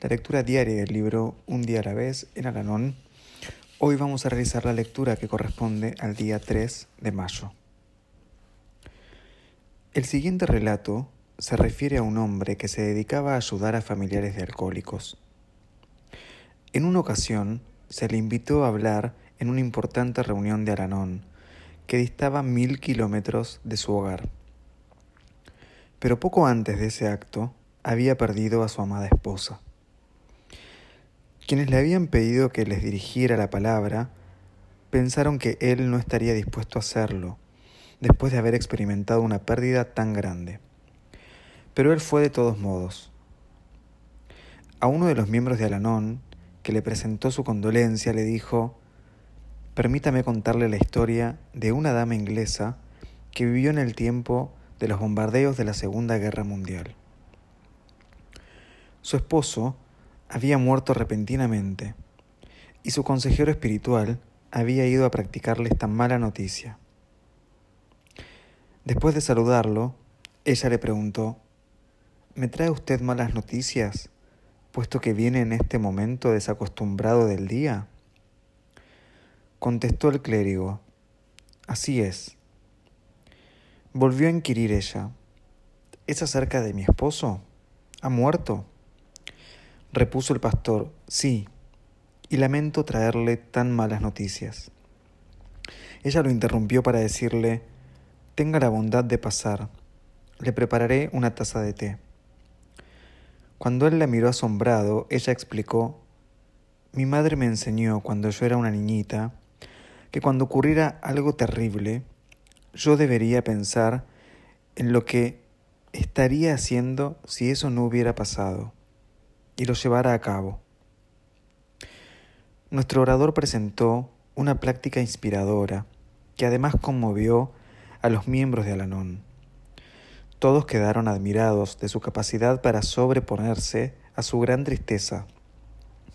la lectura diaria del libro Un día a la vez en Alanón Hoy vamos a realizar la lectura que corresponde al día 3 de mayo. El siguiente relato se refiere a un hombre que se dedicaba a ayudar a familiares de alcohólicos. En una ocasión se le invitó a hablar en una importante reunión de Aranón, que distaba mil kilómetros de su hogar. Pero poco antes de ese acto había perdido a su amada esposa. Quienes le habían pedido que les dirigiera la palabra pensaron que él no estaría dispuesto a hacerlo, después de haber experimentado una pérdida tan grande. Pero él fue de todos modos. A uno de los miembros de Alanón, que le presentó su condolencia, le dijo, permítame contarle la historia de una dama inglesa que vivió en el tiempo de los bombardeos de la Segunda Guerra Mundial. Su esposo había muerto repentinamente y su consejero espiritual había ido a practicarle esta mala noticia. Después de saludarlo, ella le preguntó, ¿Me trae usted malas noticias, puesto que viene en este momento desacostumbrado del día? Contestó el clérigo, Así es. Volvió a inquirir ella, ¿Es acerca de mi esposo? ¿Ha muerto? Repuso el pastor, sí, y lamento traerle tan malas noticias. Ella lo interrumpió para decirle, tenga la bondad de pasar, le prepararé una taza de té. Cuando él la miró asombrado, ella explicó, mi madre me enseñó cuando yo era una niñita que cuando ocurriera algo terrible, yo debería pensar en lo que estaría haciendo si eso no hubiera pasado y lo llevara a cabo. Nuestro orador presentó una práctica inspiradora que además conmovió a los miembros de Alanón. Todos quedaron admirados de su capacidad para sobreponerse a su gran tristeza,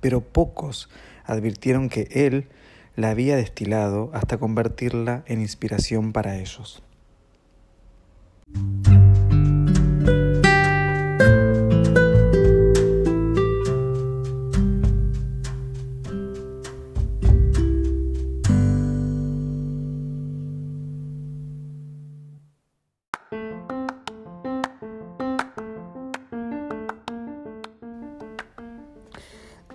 pero pocos advirtieron que él la había destilado hasta convertirla en inspiración para ellos.